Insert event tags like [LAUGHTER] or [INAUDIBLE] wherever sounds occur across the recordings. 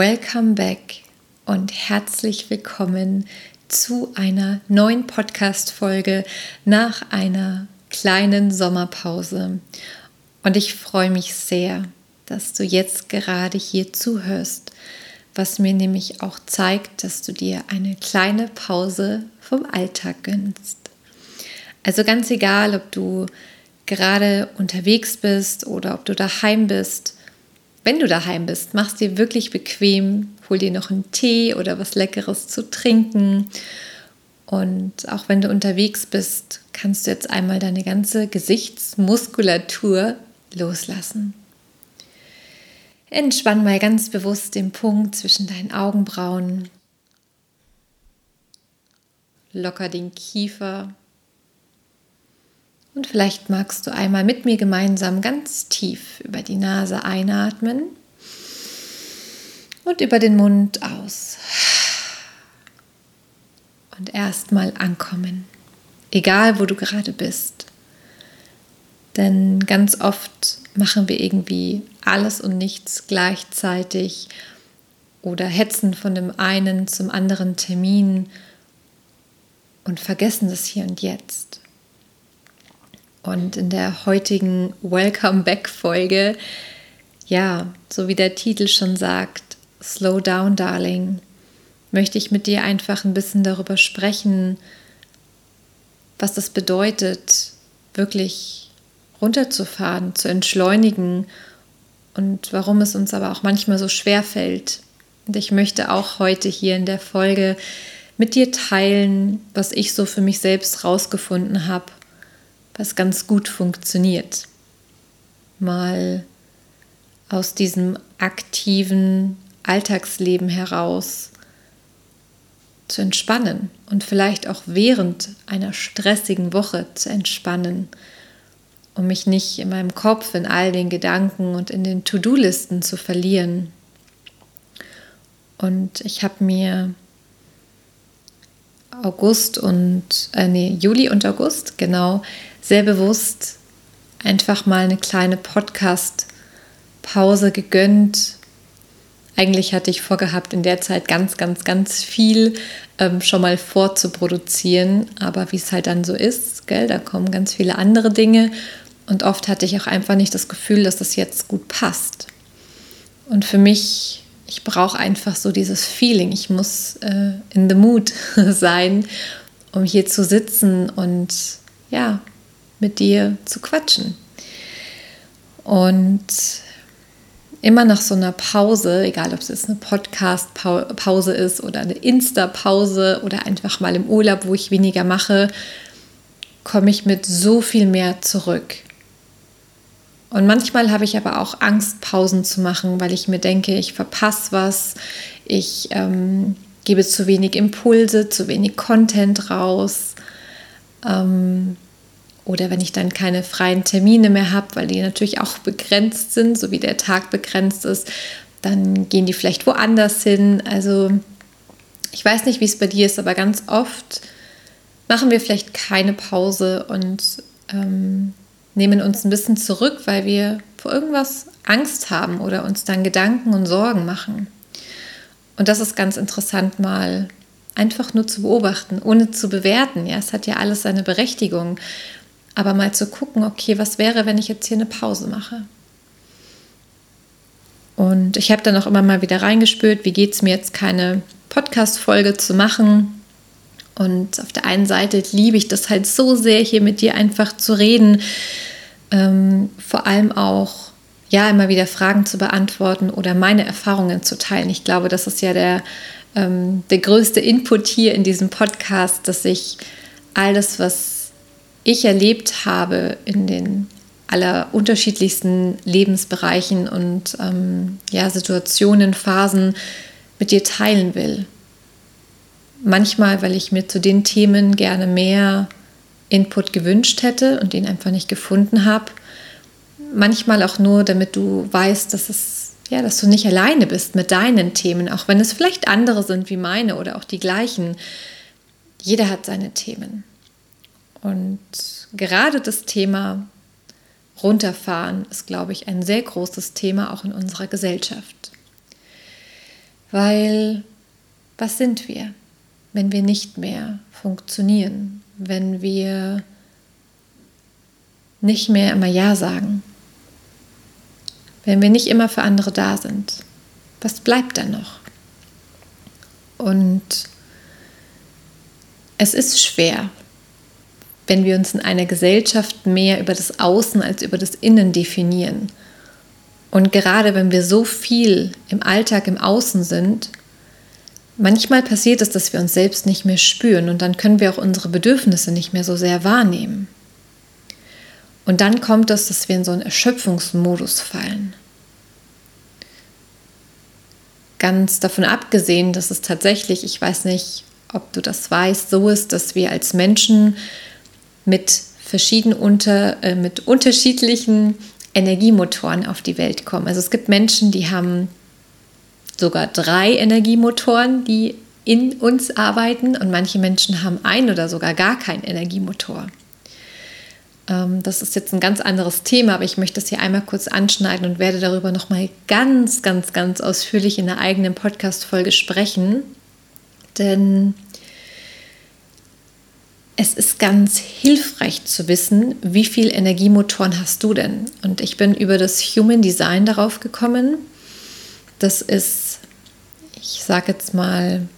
Welcome back und herzlich willkommen zu einer neuen Podcast-Folge nach einer kleinen Sommerpause. Und ich freue mich sehr, dass du jetzt gerade hier zuhörst, was mir nämlich auch zeigt, dass du dir eine kleine Pause vom Alltag gönnst. Also ganz egal, ob du gerade unterwegs bist oder ob du daheim bist, wenn du daheim bist, mach es dir wirklich bequem, hol dir noch einen Tee oder was Leckeres zu trinken. Und auch wenn du unterwegs bist, kannst du jetzt einmal deine ganze Gesichtsmuskulatur loslassen. Entspann mal ganz bewusst den Punkt zwischen deinen Augenbrauen. Locker den Kiefer und vielleicht magst du einmal mit mir gemeinsam ganz tief über die Nase einatmen und über den Mund aus. Und erstmal ankommen, egal wo du gerade bist. Denn ganz oft machen wir irgendwie alles und nichts gleichzeitig oder hetzen von dem einen zum anderen Termin und vergessen das hier und jetzt. Und in der heutigen Welcome Back Folge, ja, so wie der Titel schon sagt, Slow Down, Darling, möchte ich mit dir einfach ein bisschen darüber sprechen, was das bedeutet, wirklich runterzufahren, zu entschleunigen und warum es uns aber auch manchmal so schwer fällt. Und ich möchte auch heute hier in der Folge mit dir teilen, was ich so für mich selbst rausgefunden habe was ganz gut funktioniert. Mal aus diesem aktiven Alltagsleben heraus zu entspannen und vielleicht auch während einer stressigen Woche zu entspannen, um mich nicht in meinem Kopf, in all den Gedanken und in den To-Do-Listen zu verlieren. Und ich habe mir August und, äh, nee, Juli und August, genau, sehr bewusst einfach mal eine kleine Podcast-Pause gegönnt. Eigentlich hatte ich vorgehabt, in der Zeit ganz, ganz, ganz viel ähm, schon mal vorzuproduzieren. Aber wie es halt dann so ist, gell, da kommen ganz viele andere Dinge. Und oft hatte ich auch einfach nicht das Gefühl, dass das jetzt gut passt. Und für mich, ich brauche einfach so dieses Feeling. Ich muss äh, in the mood [LAUGHS] sein, um hier zu sitzen und ja, mit dir zu quatschen. Und immer nach so einer Pause, egal ob es jetzt eine Podcast-Pause ist oder eine Insta-Pause oder einfach mal im Urlaub, wo ich weniger mache, komme ich mit so viel mehr zurück. Und manchmal habe ich aber auch Angst, Pausen zu machen, weil ich mir denke, ich verpasse was, ich ähm, gebe zu wenig Impulse, zu wenig Content raus. Ähm, oder wenn ich dann keine freien Termine mehr habe, weil die natürlich auch begrenzt sind, so wie der Tag begrenzt ist, dann gehen die vielleicht woanders hin. Also ich weiß nicht, wie es bei dir ist, aber ganz oft machen wir vielleicht keine Pause und ähm, nehmen uns ein bisschen zurück, weil wir vor irgendwas Angst haben oder uns dann Gedanken und Sorgen machen. Und das ist ganz interessant mal einfach nur zu beobachten, ohne zu bewerten. Ja, es hat ja alles seine Berechtigung aber mal zu gucken, okay, was wäre, wenn ich jetzt hier eine Pause mache? Und ich habe dann auch immer mal wieder reingespürt, wie geht es mir jetzt, keine Podcast-Folge zu machen. Und auf der einen Seite liebe ich das halt so sehr, hier mit dir einfach zu reden. Ähm, vor allem auch, ja, immer wieder Fragen zu beantworten oder meine Erfahrungen zu teilen. Ich glaube, das ist ja der, ähm, der größte Input hier in diesem Podcast, dass ich alles, was ich erlebt habe in den aller unterschiedlichsten Lebensbereichen und ähm, ja, Situationen, Phasen mit dir teilen will. Manchmal, weil ich mir zu den Themen gerne mehr Input gewünscht hätte und den einfach nicht gefunden habe. Manchmal auch nur, damit du weißt, dass es ja, dass du nicht alleine bist mit deinen Themen, auch wenn es vielleicht andere sind wie meine oder auch die gleichen. Jeder hat seine Themen. Und gerade das Thema runterfahren ist, glaube ich, ein sehr großes Thema auch in unserer Gesellschaft. Weil was sind wir, wenn wir nicht mehr funktionieren, wenn wir nicht mehr immer Ja sagen, wenn wir nicht immer für andere da sind? Was bleibt dann noch? Und es ist schwer, wenn wir uns in einer Gesellschaft mehr über das Außen als über das Innen definieren. Und gerade wenn wir so viel im Alltag im Außen sind, manchmal passiert es, dass wir uns selbst nicht mehr spüren und dann können wir auch unsere Bedürfnisse nicht mehr so sehr wahrnehmen. Und dann kommt es, dass wir in so einen Erschöpfungsmodus fallen. Ganz davon abgesehen, dass es tatsächlich, ich weiß nicht, ob du das weißt, so ist, dass wir als Menschen mit verschiedenen unter, äh, mit unterschiedlichen Energiemotoren auf die Welt kommen. Also es gibt Menschen, die haben sogar drei Energiemotoren, die in uns arbeiten und manche Menschen haben ein oder sogar gar keinen Energiemotor. Ähm, das ist jetzt ein ganz anderes Thema, aber ich möchte es hier einmal kurz anschneiden und werde darüber nochmal ganz, ganz, ganz ausführlich in einer eigenen Podcast-Folge sprechen. Denn es ist ganz hilfreich zu wissen, wie viele Energiemotoren hast du denn? Und ich bin über das Human Design darauf gekommen. Das ist, ich sage jetzt mal,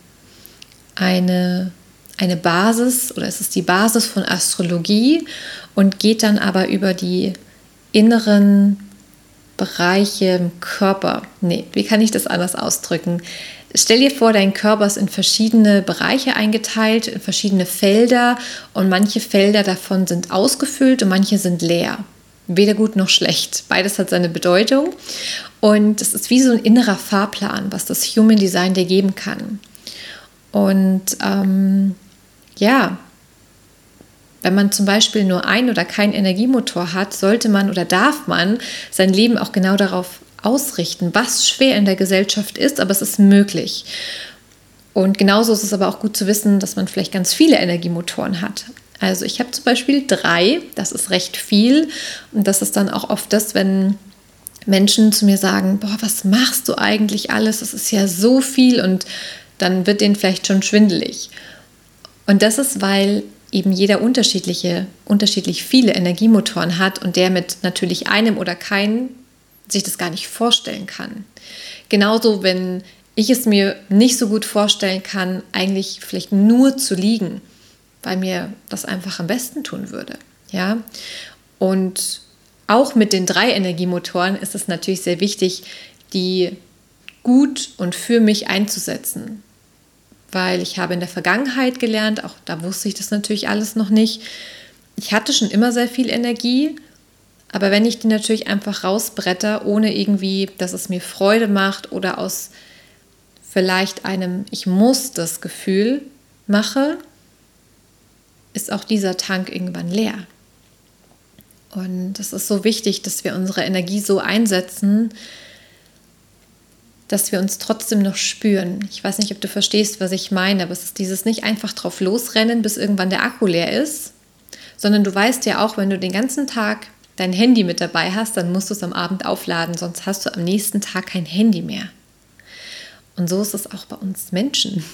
eine eine Basis oder es ist die Basis von Astrologie und geht dann aber über die inneren Bereiche im Körper. Nee, wie kann ich das anders ausdrücken? Stell dir vor, dein Körper ist in verschiedene Bereiche eingeteilt, in verschiedene Felder und manche Felder davon sind ausgefüllt und manche sind leer. Weder gut noch schlecht. Beides hat seine Bedeutung und es ist wie so ein innerer Fahrplan, was das Human Design dir geben kann. Und ähm, ja, wenn man zum Beispiel nur ein oder keinen Energiemotor hat, sollte man oder darf man sein Leben auch genau darauf ausrichten, was schwer in der Gesellschaft ist, aber es ist möglich. Und genauso ist es aber auch gut zu wissen, dass man vielleicht ganz viele Energiemotoren hat. Also ich habe zum Beispiel drei, das ist recht viel. Und das ist dann auch oft das, wenn Menschen zu mir sagen, boah, was machst du eigentlich alles? Das ist ja so viel und dann wird denen vielleicht schon schwindelig. Und das ist, weil eben jeder unterschiedliche, unterschiedlich viele Energiemotoren hat und der mit natürlich einem oder keinen sich das gar nicht vorstellen kann. Genauso, wenn ich es mir nicht so gut vorstellen kann, eigentlich vielleicht nur zu liegen, weil mir das einfach am besten tun würde. Ja? Und auch mit den drei Energiemotoren ist es natürlich sehr wichtig, die gut und für mich einzusetzen weil ich habe in der Vergangenheit gelernt, auch da wusste ich das natürlich alles noch nicht. Ich hatte schon immer sehr viel Energie, aber wenn ich die natürlich einfach rausbretter, ohne irgendwie, dass es mir Freude macht oder aus vielleicht einem Ich muss das Gefühl mache, ist auch dieser Tank irgendwann leer. Und es ist so wichtig, dass wir unsere Energie so einsetzen, dass wir uns trotzdem noch spüren. Ich weiß nicht, ob du verstehst, was ich meine, aber es ist dieses nicht einfach drauf losrennen, bis irgendwann der Akku leer ist, sondern du weißt ja auch, wenn du den ganzen Tag dein Handy mit dabei hast, dann musst du es am Abend aufladen, sonst hast du am nächsten Tag kein Handy mehr. Und so ist es auch bei uns Menschen.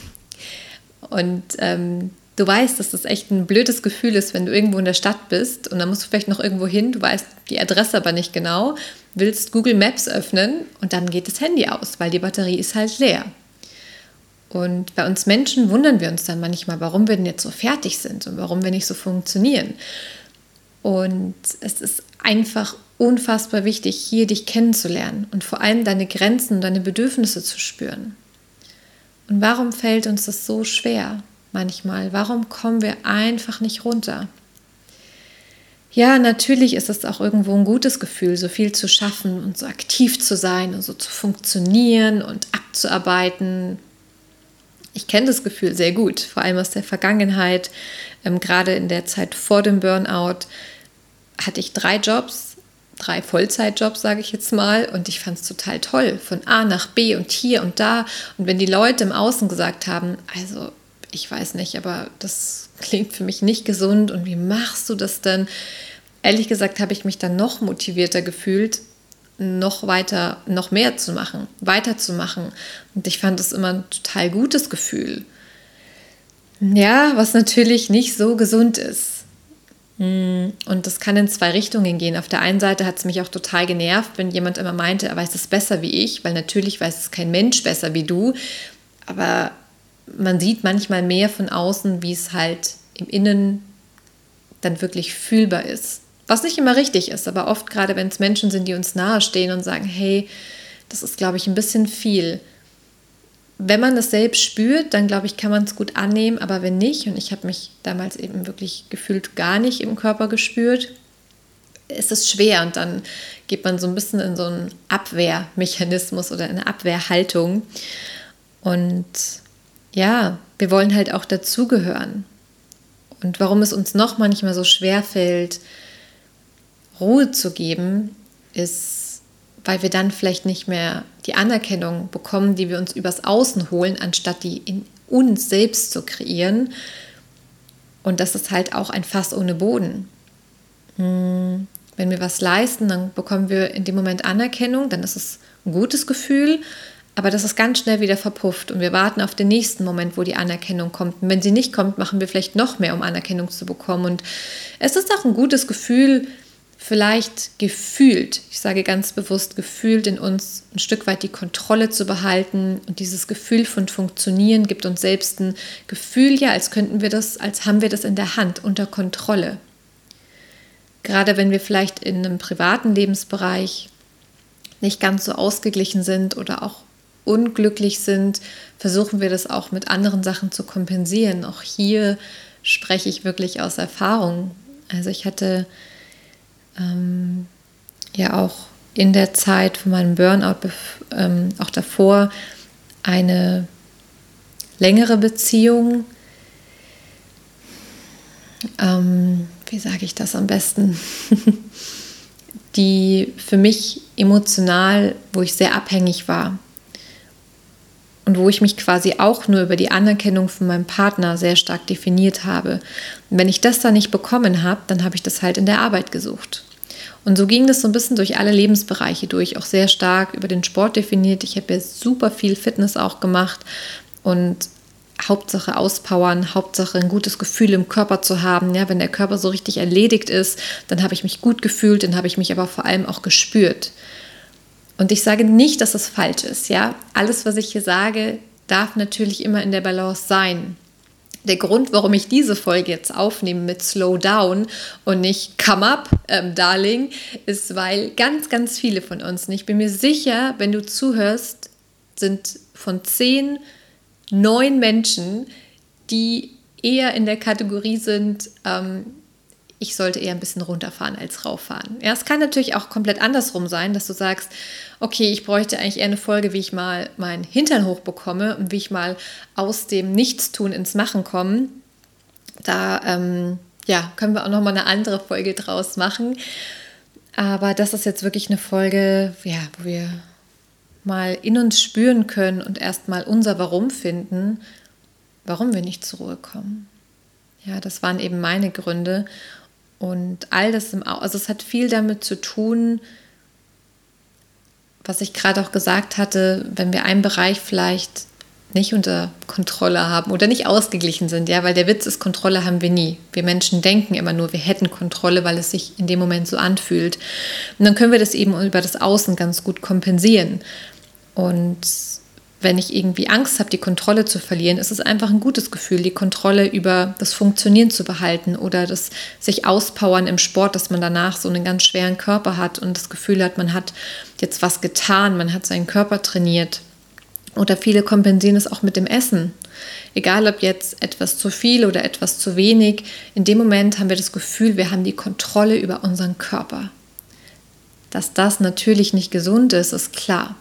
Und ähm, du weißt, dass das echt ein blödes Gefühl ist, wenn du irgendwo in der Stadt bist und dann musst du vielleicht noch irgendwo hin, du weißt die Adresse aber nicht genau, willst Google Maps öffnen und dann geht das Handy aus, weil die Batterie ist halt leer. Und bei uns Menschen wundern wir uns dann manchmal, warum wir denn jetzt so fertig sind und warum wir nicht so funktionieren. Und es ist einfach unfassbar wichtig, hier dich kennenzulernen und vor allem deine Grenzen und deine Bedürfnisse zu spüren. Und warum fällt uns das so schwer? manchmal? Warum kommen wir einfach nicht runter? ja, natürlich ist es auch irgendwo ein gutes Gefühl, so viel zu schaffen und so aktiv zu sein und so zu funktionieren und abzuarbeiten. Ich kenne das Gefühl sehr gut, vor allem aus der Vergangenheit. Ähm, gerade in der Zeit vor dem Burnout hatte ich drei Jobs, drei Vollzeitjobs, sage ich jetzt mal, und ich fand es total toll, von A nach B und hier und da. Und wenn die Leute im Außen gesagt haben, also ich weiß nicht, aber das klingt für mich nicht gesund und wie machst du das denn? Ehrlich gesagt habe ich mich dann noch motivierter gefühlt, noch weiter, noch mehr zu machen, weiterzumachen. Und ich fand es immer ein total gutes Gefühl. Ja, was natürlich nicht so gesund ist. Hm, und das kann in zwei Richtungen gehen. Auf der einen Seite hat es mich auch total genervt, wenn jemand immer meinte, er weiß es besser wie ich, weil natürlich weiß es kein Mensch besser wie du. Aber man sieht manchmal mehr von außen, wie es halt im Innen dann wirklich fühlbar ist. Was nicht immer richtig ist, aber oft gerade, wenn es Menschen sind, die uns nahestehen und sagen, hey, das ist, glaube ich, ein bisschen viel. Wenn man das selbst spürt, dann glaube ich, kann man es gut annehmen, aber wenn nicht, und ich habe mich damals eben wirklich gefühlt gar nicht im Körper gespürt, ist es schwer und dann geht man so ein bisschen in so einen Abwehrmechanismus oder eine Abwehrhaltung. Und ja, wir wollen halt auch dazugehören. Und warum es uns noch manchmal so schwer fällt, Ruhe zu geben, ist, weil wir dann vielleicht nicht mehr die Anerkennung bekommen, die wir uns übers Außen holen, anstatt die in uns selbst zu kreieren. Und das ist halt auch ein Fass ohne Boden. Hm, wenn wir was leisten, dann bekommen wir in dem Moment Anerkennung, dann ist es ein gutes Gefühl, aber das ist ganz schnell wieder verpufft und wir warten auf den nächsten Moment, wo die Anerkennung kommt. Und wenn sie nicht kommt, machen wir vielleicht noch mehr, um Anerkennung zu bekommen. Und es ist auch ein gutes Gefühl, vielleicht gefühlt, ich sage ganz bewusst gefühlt in uns ein Stück weit die Kontrolle zu behalten. Und dieses Gefühl von Funktionieren gibt uns selbst ein Gefühl, ja, als könnten wir das, als haben wir das in der Hand, unter Kontrolle. Gerade wenn wir vielleicht in einem privaten Lebensbereich nicht ganz so ausgeglichen sind oder auch unglücklich sind, versuchen wir das auch mit anderen Sachen zu kompensieren. Auch hier spreche ich wirklich aus Erfahrung. Also ich hatte ähm, ja auch in der Zeit von meinem Burnout, ähm, auch davor, eine längere Beziehung. Ähm, wie sage ich das am besten? [LAUGHS] die für mich emotional, wo ich sehr abhängig war und wo ich mich quasi auch nur über die Anerkennung von meinem Partner sehr stark definiert habe. Und wenn ich das dann nicht bekommen habe, dann habe ich das halt in der Arbeit gesucht. Und so ging das so ein bisschen durch alle Lebensbereiche durch, auch sehr stark über den Sport definiert. Ich habe ja super viel Fitness auch gemacht und Hauptsache auspowern, Hauptsache ein gutes Gefühl im Körper zu haben. Ja, wenn der Körper so richtig erledigt ist, dann habe ich mich gut gefühlt, dann habe ich mich aber vor allem auch gespürt. Und ich sage nicht, dass es falsch ist, ja. Alles, was ich hier sage, darf natürlich immer in der Balance sein. Der Grund, warum ich diese Folge jetzt aufnehme mit Slow Down und nicht Come Up, ähm, Darling, ist, weil ganz, ganz viele von uns, und ich bin mir sicher, wenn du zuhörst, sind von zehn, neun Menschen, die eher in der Kategorie sind, ähm, ich sollte eher ein bisschen runterfahren als rauffahren. Ja, es kann natürlich auch komplett andersrum sein, dass du sagst, okay, ich bräuchte eigentlich eher eine Folge, wie ich mal meinen Hintern hochbekomme und wie ich mal aus dem Nichtstun ins Machen komme. Da ähm, ja, können wir auch noch mal eine andere Folge draus machen. Aber das ist jetzt wirklich eine Folge, ja, wo wir mal in uns spüren können und erstmal unser Warum finden, warum wir nicht zur Ruhe kommen. Ja, das waren eben meine Gründe. Und all das im Au also es hat viel damit zu tun, was ich gerade auch gesagt hatte, wenn wir einen Bereich vielleicht nicht unter Kontrolle haben oder nicht ausgeglichen sind, ja, weil der Witz ist, Kontrolle haben wir nie. Wir Menschen denken immer nur, wir hätten Kontrolle, weil es sich in dem Moment so anfühlt. Und dann können wir das eben über das Außen ganz gut kompensieren. Und wenn ich irgendwie Angst habe, die Kontrolle zu verlieren, ist es einfach ein gutes Gefühl, die Kontrolle über das Funktionieren zu behalten oder das sich auspowern im Sport, dass man danach so einen ganz schweren Körper hat und das Gefühl hat, man hat jetzt was getan, man hat seinen Körper trainiert. Oder viele kompensieren es auch mit dem Essen. Egal ob jetzt etwas zu viel oder etwas zu wenig, in dem Moment haben wir das Gefühl, wir haben die Kontrolle über unseren Körper. Dass das natürlich nicht gesund ist, ist klar.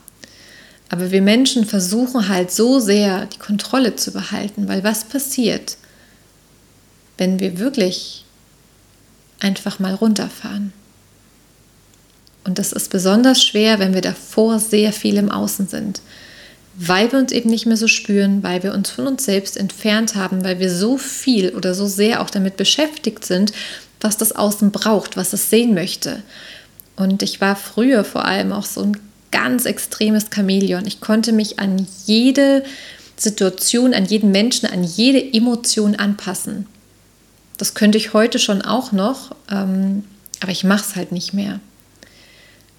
Aber wir Menschen versuchen halt so sehr die Kontrolle zu behalten, weil was passiert, wenn wir wirklich einfach mal runterfahren? Und das ist besonders schwer, wenn wir davor sehr viel im Außen sind weil wir uns eben nicht mehr so spüren, weil wir uns von uns selbst entfernt haben, weil wir so viel oder so sehr auch damit beschäftigt sind, was das Außen braucht, was es sehen möchte. Und ich war früher vor allem auch so ein ganz extremes Chamäleon. Ich konnte mich an jede Situation, an jeden Menschen, an jede Emotion anpassen. Das könnte ich heute schon auch noch, ähm, aber ich mache es halt nicht mehr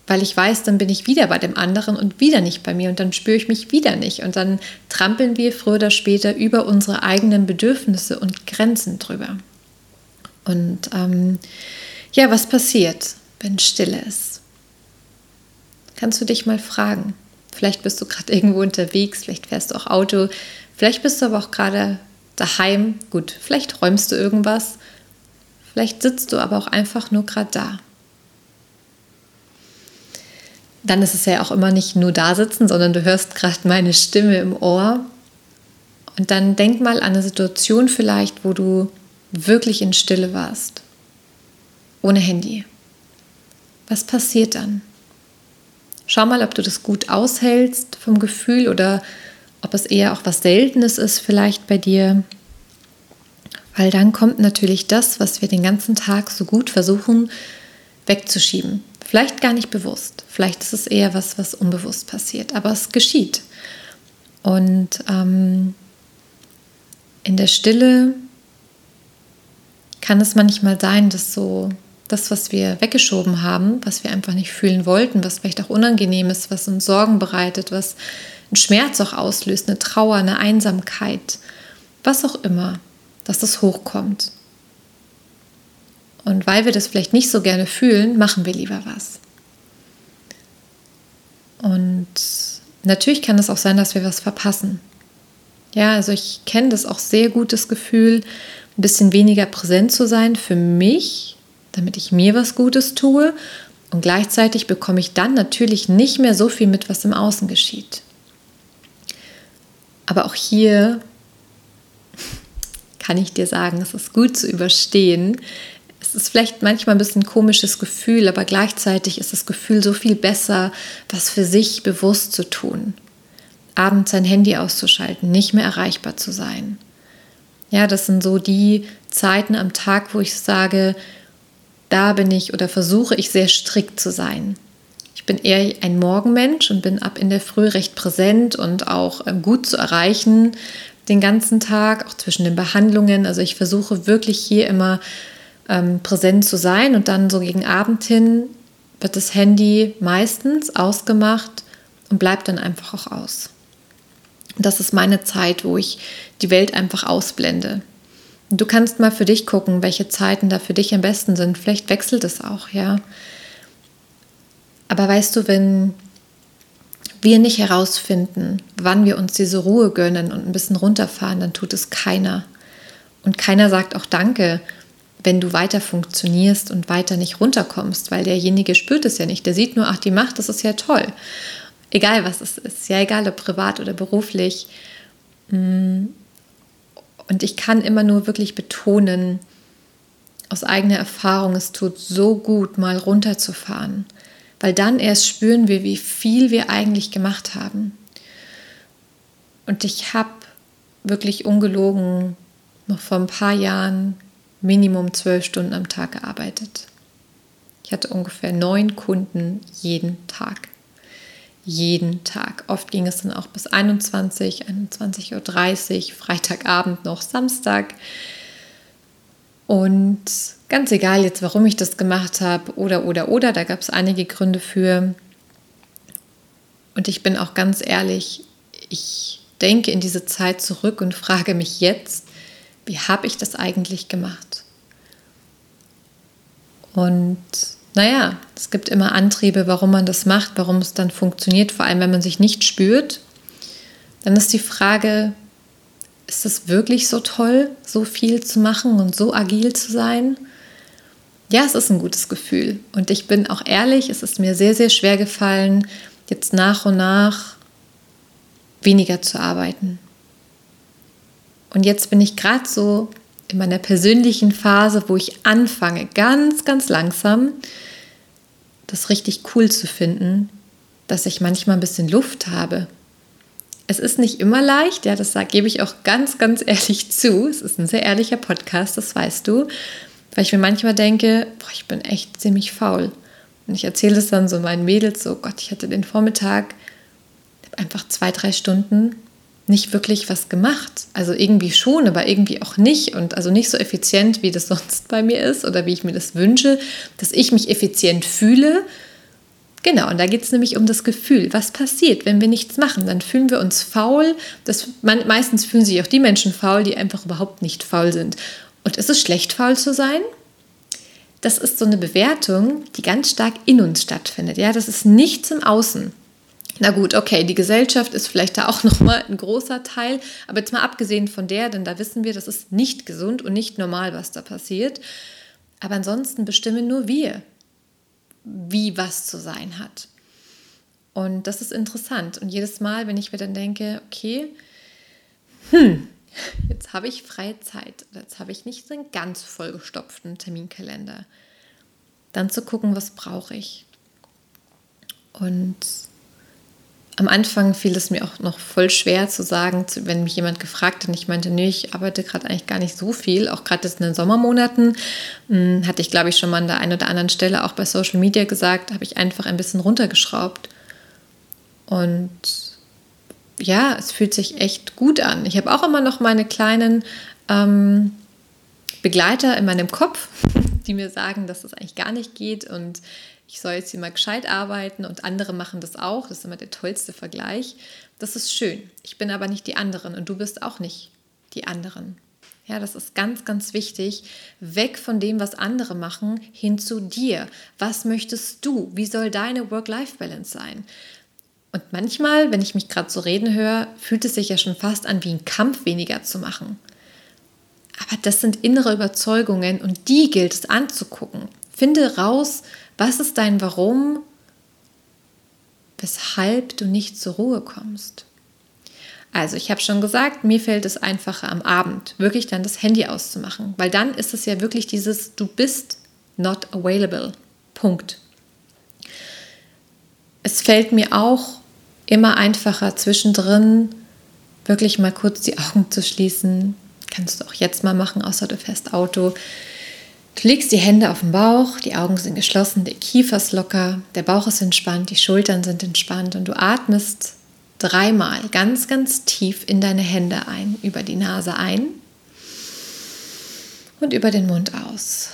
weil ich weiß, dann bin ich wieder bei dem anderen und wieder nicht bei mir und dann spüre ich mich wieder nicht und dann trampeln wir früher oder später über unsere eigenen Bedürfnisse und Grenzen drüber. Und ähm, ja, was passiert, wenn Stille ist? Kannst du dich mal fragen. Vielleicht bist du gerade [LAUGHS] irgendwo unterwegs, vielleicht fährst du auch Auto, vielleicht bist du aber auch gerade daheim. Gut, vielleicht räumst du irgendwas, vielleicht sitzt du aber auch einfach nur gerade da dann ist es ja auch immer nicht nur da sitzen, sondern du hörst gerade meine Stimme im Ohr. Und dann denk mal an eine Situation vielleicht, wo du wirklich in Stille warst, ohne Handy. Was passiert dann? Schau mal, ob du das gut aushältst vom Gefühl oder ob es eher auch was Seltenes ist vielleicht bei dir. Weil dann kommt natürlich das, was wir den ganzen Tag so gut versuchen wegzuschieben. Vielleicht gar nicht bewusst. Vielleicht ist es eher was, was unbewusst passiert. Aber es geschieht. Und ähm, in der Stille kann es manchmal sein, dass so das, was wir weggeschoben haben, was wir einfach nicht fühlen wollten, was vielleicht auch unangenehm ist, was uns Sorgen bereitet, was einen Schmerz auch auslöst, eine Trauer, eine Einsamkeit, was auch immer, dass das hochkommt. Und weil wir das vielleicht nicht so gerne fühlen, machen wir lieber was. Und natürlich kann es auch sein, dass wir was verpassen. Ja, also ich kenne das auch sehr gut, das Gefühl, ein bisschen weniger präsent zu sein für mich, damit ich mir was Gutes tue. Und gleichzeitig bekomme ich dann natürlich nicht mehr so viel mit, was im Außen geschieht. Aber auch hier [LAUGHS] kann ich dir sagen, es ist gut zu überstehen, es ist vielleicht manchmal ein bisschen ein komisches Gefühl, aber gleichzeitig ist das Gefühl so viel besser, was für sich bewusst zu tun. Abends sein Handy auszuschalten, nicht mehr erreichbar zu sein. Ja, das sind so die Zeiten am Tag, wo ich sage, da bin ich oder versuche ich sehr strikt zu sein. Ich bin eher ein Morgenmensch und bin ab in der Früh recht präsent und auch ähm, gut zu erreichen den ganzen Tag, auch zwischen den Behandlungen. Also ich versuche wirklich hier immer ähm, präsent zu sein und dann so gegen Abend hin wird das Handy meistens ausgemacht und bleibt dann einfach auch aus. Das ist meine Zeit, wo ich die Welt einfach ausblende. Du kannst mal für dich gucken, welche Zeiten da für dich am besten sind. Vielleicht wechselt es auch, ja. Aber weißt du, wenn wir nicht herausfinden, wann wir uns diese Ruhe gönnen und ein bisschen runterfahren, dann tut es keiner. Und keiner sagt auch Danke, wenn du weiter funktionierst und weiter nicht runterkommst, weil derjenige spürt es ja nicht. Der sieht nur, ach, die macht, das ist ja toll. Egal was es ist, ja, egal ob privat oder beruflich. Mm. Und ich kann immer nur wirklich betonen, aus eigener Erfahrung, es tut so gut, mal runterzufahren, weil dann erst spüren wir, wie viel wir eigentlich gemacht haben. Und ich habe wirklich ungelogen noch vor ein paar Jahren Minimum zwölf Stunden am Tag gearbeitet. Ich hatte ungefähr neun Kunden jeden Tag. Jeden Tag. Oft ging es dann auch bis 21, 21.30 Uhr, Freitagabend noch, Samstag. Und ganz egal jetzt, warum ich das gemacht habe oder, oder, oder, da gab es einige Gründe für. Und ich bin auch ganz ehrlich, ich denke in diese Zeit zurück und frage mich jetzt, wie habe ich das eigentlich gemacht? Und naja, es gibt immer Antriebe, warum man das macht, warum es dann funktioniert, vor allem wenn man sich nicht spürt. dann ist die Frage, ist es wirklich so toll, so viel zu machen und so agil zu sein? Ja, es ist ein gutes Gefühl. Und ich bin auch ehrlich, es ist mir sehr, sehr schwer gefallen, jetzt nach und nach weniger zu arbeiten. Und jetzt bin ich gerade so in meiner persönlichen Phase, wo ich anfange, ganz, ganz langsam das richtig cool zu finden, dass ich manchmal ein bisschen Luft habe, es ist nicht immer leicht, ja, das gebe ich auch ganz, ganz ehrlich [LAUGHS] zu. Es ist ein sehr ehrlicher Podcast, das weißt du. Weil ich mir manchmal denke, boah, ich bin echt ziemlich faul. Und ich erzähle es dann so meinen Mädels so, Gott, ich hatte den Vormittag einfach zwei, drei Stunden nicht wirklich was gemacht. Also irgendwie schon, aber irgendwie auch nicht. Und also nicht so effizient, wie das [LAUGHS] sonst bei mir ist oder wie ich mir das wünsche, dass ich mich effizient fühle, Genau, und da geht es nämlich um das Gefühl. Was passiert, wenn wir nichts machen? Dann fühlen wir uns faul. Das, man, meistens fühlen sich auch die Menschen faul, die einfach überhaupt nicht faul sind. Und ist es schlecht, faul zu sein? Das ist so eine Bewertung, die ganz stark in uns stattfindet. Ja, das ist nichts im Außen. Na gut, okay, die Gesellschaft ist vielleicht da auch [LAUGHS] nochmal ein großer Teil, aber jetzt mal abgesehen von der, denn da wissen wir, das ist nicht gesund und nicht normal, was da passiert. Aber ansonsten bestimmen nur wir wie was zu sein hat. Und das ist interessant. Und jedes Mal, wenn ich mir dann denke, okay, hm, [LAUGHS] jetzt habe ich freie Zeit, jetzt habe ich nicht so einen ganz vollgestopften Terminkalender, dann zu gucken, was brauche ich. Und am Anfang fiel es mir auch noch voll schwer zu sagen, wenn mich jemand gefragt hat, und ich meinte, nee, ich arbeite gerade eigentlich gar nicht so viel, auch gerade in den Sommermonaten, hm, hatte ich, glaube ich, schon mal an der einen oder anderen Stelle auch bei Social Media gesagt, habe ich einfach ein bisschen runtergeschraubt. Und ja, es fühlt sich echt gut an. Ich habe auch immer noch meine kleinen ähm, Begleiter in meinem Kopf, [LAUGHS] die mir sagen, dass das eigentlich gar nicht geht und ich soll jetzt hier mal gescheit arbeiten und andere machen das auch. Das ist immer der tollste Vergleich. Das ist schön. Ich bin aber nicht die anderen und du bist auch nicht die anderen. Ja, das ist ganz, ganz wichtig. Weg von dem, was andere machen, hin zu dir. Was möchtest du? Wie soll deine Work-Life-Balance sein? Und manchmal, wenn ich mich gerade so reden höre, fühlt es sich ja schon fast an, wie ein Kampf weniger zu machen. Aber das sind innere Überzeugungen und die gilt es anzugucken. Finde raus, was ist dein Warum, weshalb du nicht zur Ruhe kommst? Also, ich habe schon gesagt, mir fällt es einfacher am Abend, wirklich dann das Handy auszumachen, weil dann ist es ja wirklich dieses, du bist not available. Punkt. Es fällt mir auch immer einfacher, zwischendrin wirklich mal kurz die Augen zu schließen. Kannst du auch jetzt mal machen, außer du fährst Auto. Du legst die Hände auf den Bauch, die Augen sind geschlossen, der Kiefer ist locker, der Bauch ist entspannt, die Schultern sind entspannt und du atmest dreimal ganz, ganz tief in deine Hände ein, über die Nase ein und über den Mund aus.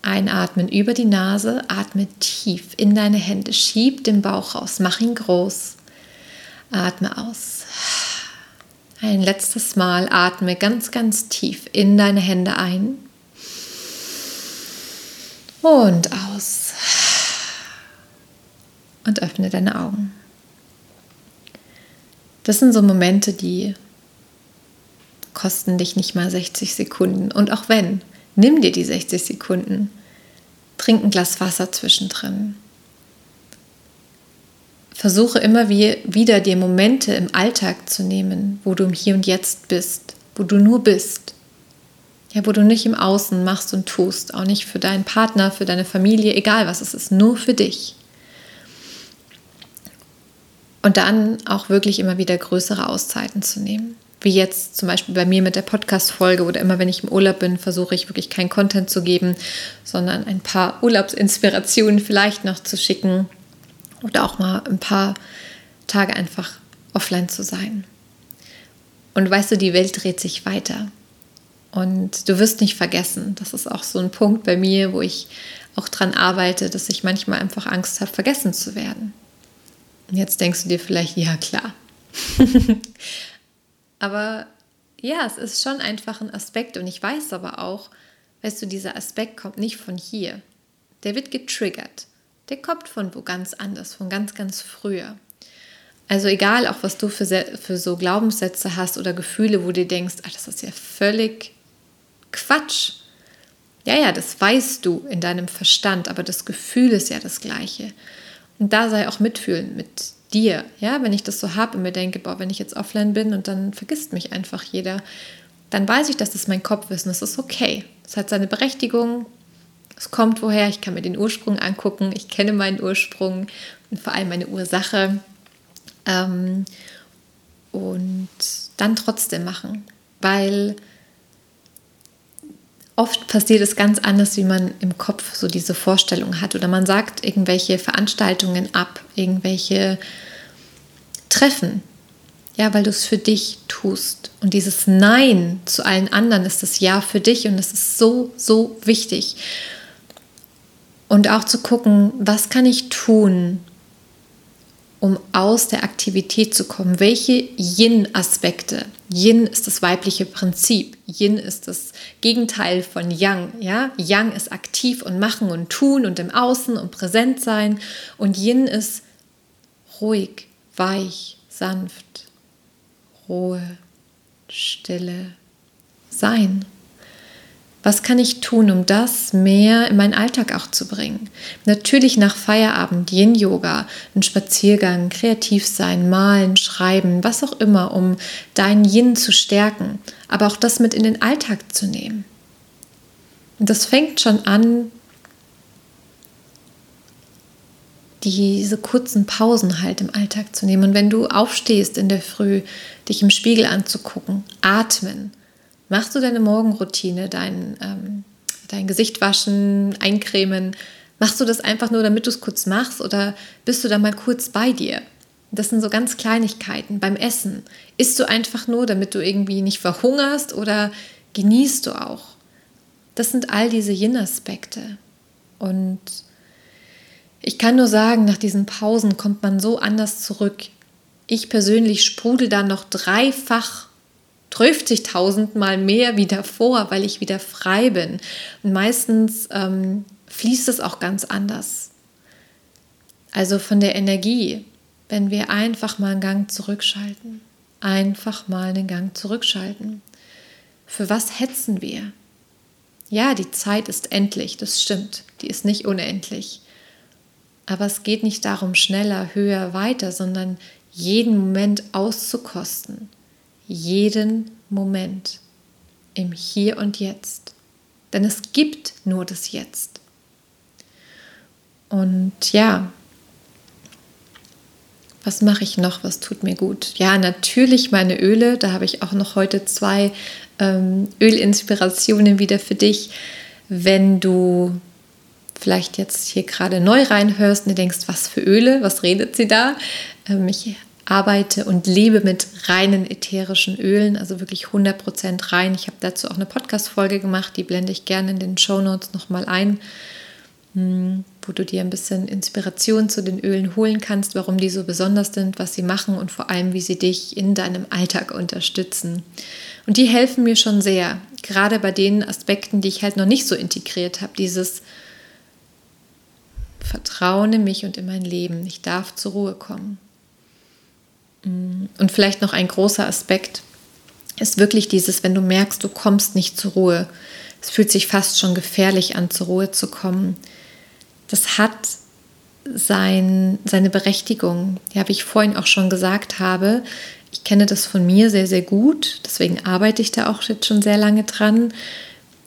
Einatmen über die Nase, atme tief in deine Hände, schieb den Bauch raus, mach ihn groß. Atme aus. Ein letztes Mal atme ganz, ganz tief in deine Hände ein und aus. Und öffne deine Augen. Das sind so Momente, die kosten dich nicht mal 60 Sekunden. Und auch wenn, nimm dir die 60 Sekunden. Trink ein Glas Wasser zwischendrin. Versuche immer wieder dir Momente im Alltag zu nehmen, wo du im Hier und Jetzt bist, wo du nur bist. Ja, wo du nicht im Außen machst und tust, auch nicht für deinen Partner, für deine Familie, egal was es ist, nur für dich. Und dann auch wirklich immer wieder größere Auszeiten zu nehmen. Wie jetzt zum Beispiel bei mir mit der Podcast-Folge oder immer wenn ich im Urlaub bin, versuche ich wirklich keinen Content zu geben, sondern ein paar Urlaubsinspirationen vielleicht noch zu schicken oder auch mal ein paar Tage einfach offline zu sein. Und weißt du, die Welt dreht sich weiter. Und du wirst nicht vergessen. Das ist auch so ein Punkt bei mir, wo ich auch dran arbeite, dass ich manchmal einfach Angst habe, vergessen zu werden. Und jetzt denkst du dir vielleicht, ja klar. [LAUGHS] aber ja, es ist schon einfach ein Aspekt und ich weiß aber auch, weißt du, dieser Aspekt kommt nicht von hier. Der wird getriggert. Der kommt von wo ganz anders, von ganz, ganz früher. Also egal auch, was du für, für so Glaubenssätze hast oder Gefühle, wo du denkst, ach, das ist ja völlig Quatsch. Ja, ja, das weißt du in deinem Verstand, aber das Gefühl ist ja das gleiche. Und da sei auch mitfühlen mit dir. Ja, wenn ich das so habe und mir denke, boah, wenn ich jetzt offline bin und dann vergisst mich einfach jeder, dann weiß ich, dass das mein Kopf ist und das ist okay. Es hat seine Berechtigung. Es kommt woher, ich kann mir den Ursprung angucken, ich kenne meinen Ursprung und vor allem meine Ursache. Ähm, und dann trotzdem machen, weil oft passiert es ganz anders, wie man im Kopf so diese Vorstellung hat. Oder man sagt irgendwelche Veranstaltungen ab, irgendwelche Treffen. Ja, weil du es für dich tust. Und dieses Nein zu allen anderen ist das Ja für dich und das ist so, so wichtig. Und auch zu gucken, was kann ich tun, um aus der Aktivität zu kommen. Welche Yin-Aspekte? Yin ist das weibliche Prinzip. Yin ist das Gegenteil von Yang. Ja? Yang ist aktiv und machen und tun und im Außen und präsent sein. Und Yin ist ruhig, weich, sanft, Ruhe, Stille, Sein. Was kann ich tun, um das mehr in meinen Alltag auch zu bringen? Natürlich nach Feierabend, Yin-Yoga, ein Spaziergang, kreativ sein, malen, schreiben, was auch immer, um dein Yin zu stärken, aber auch das mit in den Alltag zu nehmen. Und das fängt schon an, diese kurzen Pausen halt im Alltag zu nehmen. Und wenn du aufstehst in der Früh, dich im Spiegel anzugucken, atmen, Machst du deine Morgenroutine, dein, ähm, dein Gesicht waschen, eincremen? Machst du das einfach nur, damit du es kurz machst oder bist du da mal kurz bei dir? Das sind so ganz Kleinigkeiten. Beim Essen isst du einfach nur, damit du irgendwie nicht verhungerst oder genießt du auch? Das sind all diese Yin-Aspekte. Und ich kann nur sagen, nach diesen Pausen kommt man so anders zurück. Ich persönlich sprudel da noch dreifach 50.000 Mal mehr wie davor, weil ich wieder frei bin. Und meistens ähm, fließt es auch ganz anders. Also von der Energie, wenn wir einfach mal einen Gang zurückschalten. Einfach mal einen Gang zurückschalten. Für was hetzen wir? Ja, die Zeit ist endlich, das stimmt. Die ist nicht unendlich. Aber es geht nicht darum, schneller, höher, weiter, sondern jeden Moment auszukosten jeden Moment im Hier und Jetzt. Denn es gibt nur das Jetzt. Und ja, was mache ich noch? Was tut mir gut? Ja, natürlich meine Öle. Da habe ich auch noch heute zwei ähm, Ölinspirationen wieder für dich. Wenn du vielleicht jetzt hier gerade neu reinhörst und denkst, was für Öle, was redet sie da? Ähm, ich arbeite und lebe mit reinen ätherischen Ölen, also wirklich 100% rein. Ich habe dazu auch eine Podcast-Folge gemacht, die blende ich gerne in den Show Notes nochmal ein, hm, wo du dir ein bisschen Inspiration zu den Ölen holen kannst, warum die so besonders sind, was sie machen und vor allem, wie sie dich in deinem Alltag unterstützen. Und die helfen mir schon sehr, gerade bei den Aspekten, die ich halt noch nicht so integriert habe, dieses Vertrauen in mich und in mein Leben. Ich darf zur Ruhe kommen. Und vielleicht noch ein großer Aspekt ist wirklich dieses, wenn du merkst, du kommst nicht zur Ruhe. Es fühlt sich fast schon gefährlich an, zur Ruhe zu kommen. Das hat sein, seine Berechtigung. Ja, wie ich vorhin auch schon gesagt habe, ich kenne das von mir sehr, sehr gut. Deswegen arbeite ich da auch jetzt schon sehr lange dran.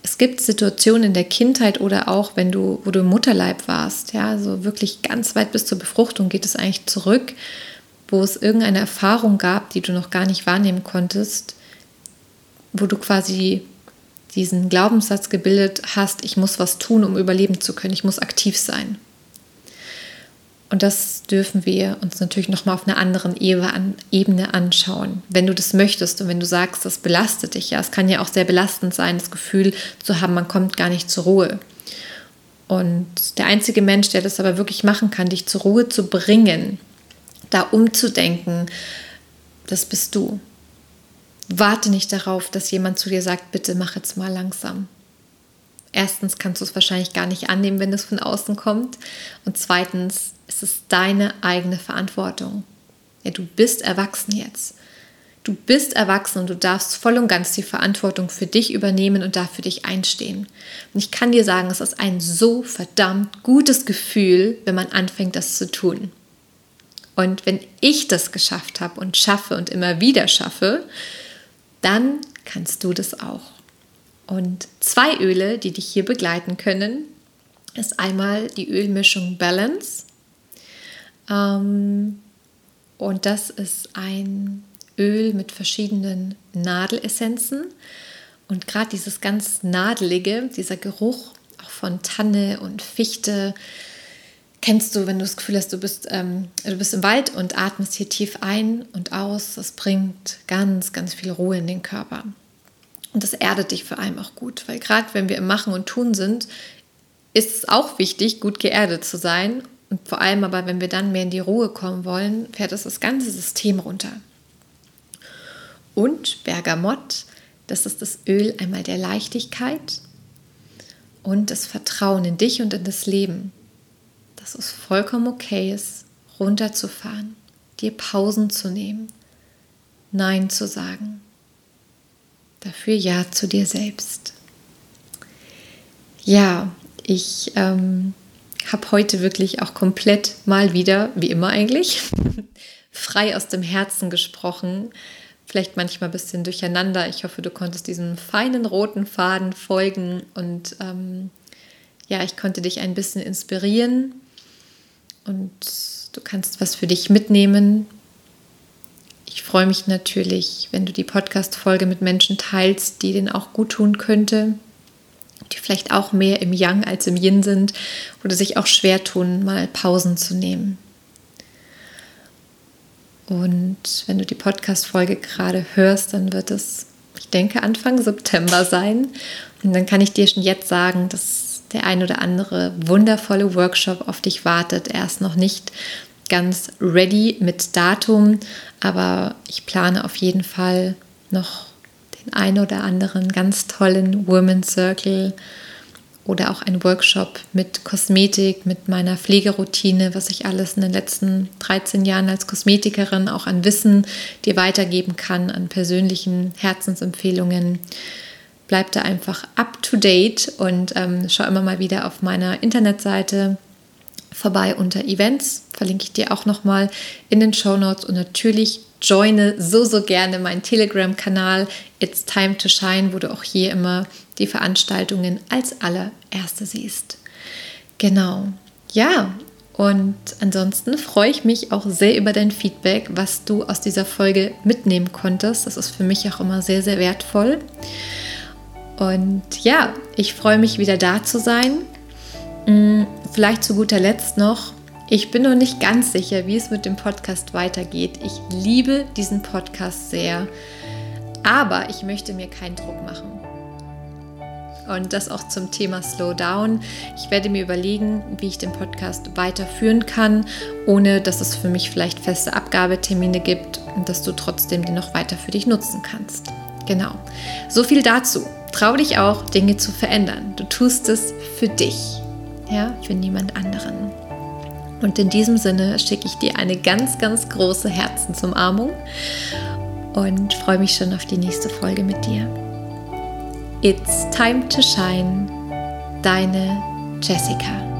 Es gibt Situationen in der Kindheit oder auch, wenn du, wo du im Mutterleib warst, ja, so wirklich ganz weit bis zur Befruchtung geht es eigentlich zurück wo es irgendeine Erfahrung gab, die du noch gar nicht wahrnehmen konntest, wo du quasi diesen Glaubenssatz gebildet hast, ich muss was tun, um überleben zu können, ich muss aktiv sein. Und das dürfen wir uns natürlich nochmal auf einer anderen Ebene anschauen. Wenn du das möchtest und wenn du sagst, das belastet dich, ja, es kann ja auch sehr belastend sein, das Gefühl zu haben, man kommt gar nicht zur Ruhe. Und der einzige Mensch, der das aber wirklich machen kann, dich zur Ruhe zu bringen, da umzudenken, das bist du. Warte nicht darauf, dass jemand zu dir sagt, bitte mach jetzt mal langsam. Erstens kannst du es wahrscheinlich gar nicht annehmen, wenn es von außen kommt. Und zweitens ist es deine eigene Verantwortung. Ja, du bist erwachsen jetzt. Du bist erwachsen und du darfst voll und ganz die Verantwortung für dich übernehmen und dafür dich einstehen. Und ich kann dir sagen, es ist ein so verdammt gutes Gefühl, wenn man anfängt, das zu tun. Und wenn ich das geschafft habe und schaffe und immer wieder schaffe, dann kannst du das auch. Und zwei Öle, die dich hier begleiten können, ist einmal die Ölmischung Balance. Ähm, und das ist ein Öl mit verschiedenen Nadelessenzen. Und gerade dieses ganz Nadelige, dieser Geruch auch von Tanne und Fichte, kennst du, wenn du das Gefühl hast, du bist, ähm, du bist im Wald und atmest hier tief ein und aus. Das bringt ganz, ganz viel Ruhe in den Körper. Und das erdet dich vor allem auch gut, weil gerade wenn wir im Machen und Tun sind, ist es auch wichtig, gut geerdet zu sein. Und vor allem aber, wenn wir dann mehr in die Ruhe kommen wollen, fährt das das ganze System runter. Und Bergamott, das ist das Öl einmal der Leichtigkeit und das Vertrauen in dich und in das Leben. Dass es vollkommen okay ist, runterzufahren, dir Pausen zu nehmen, Nein zu sagen. Dafür Ja zu dir selbst. Ja, ich ähm, habe heute wirklich auch komplett mal wieder, wie immer eigentlich, [LAUGHS] frei aus dem Herzen gesprochen. Vielleicht manchmal ein bisschen durcheinander. Ich hoffe, du konntest diesem feinen roten Faden folgen und ähm, ja, ich konnte dich ein bisschen inspirieren und du kannst was für dich mitnehmen. Ich freue mich natürlich, wenn du die Podcast-Folge mit Menschen teilst, die den auch gut tun könnte die vielleicht auch mehr im Yang als im Yin sind oder sich auch schwer tun, mal Pausen zu nehmen. Und wenn du die Podcast-Folge gerade hörst, dann wird es, ich denke, Anfang September sein. Und dann kann ich dir schon jetzt sagen, dass der ein oder andere wundervolle Workshop auf dich wartet. Er ist noch nicht ganz ready mit Datum, aber ich plane auf jeden Fall noch den ein oder anderen ganz tollen Women's Circle oder auch ein Workshop mit Kosmetik, mit meiner Pflegeroutine, was ich alles in den letzten 13 Jahren als Kosmetikerin auch an Wissen dir weitergeben kann, an persönlichen Herzensempfehlungen. Bleib da einfach up to date und ähm, schau immer mal wieder auf meiner Internetseite vorbei unter Events. Verlinke ich dir auch nochmal in den Show Notes und natürlich joine so, so gerne meinen Telegram-Kanal It's Time to Shine, wo du auch hier immer die Veranstaltungen als allererste siehst. Genau. Ja, und ansonsten freue ich mich auch sehr über dein Feedback, was du aus dieser Folge mitnehmen konntest. Das ist für mich auch immer sehr, sehr wertvoll. Und ja, ich freue mich wieder da zu sein. Hm, vielleicht zu guter Letzt noch, ich bin noch nicht ganz sicher, wie es mit dem Podcast weitergeht. Ich liebe diesen Podcast sehr, aber ich möchte mir keinen Druck machen. Und das auch zum Thema Slowdown. Ich werde mir überlegen, wie ich den Podcast weiterführen kann, ohne dass es für mich vielleicht feste Abgabetermine gibt und dass du trotzdem den noch weiter für dich nutzen kannst. Genau. So viel dazu. Trau dich auch, Dinge zu verändern. Du tust es für dich, ja, für niemand anderen. Und in diesem Sinne schicke ich dir eine ganz, ganz große Herzensumarmung und freue mich schon auf die nächste Folge mit dir. It's time to shine. Deine Jessica.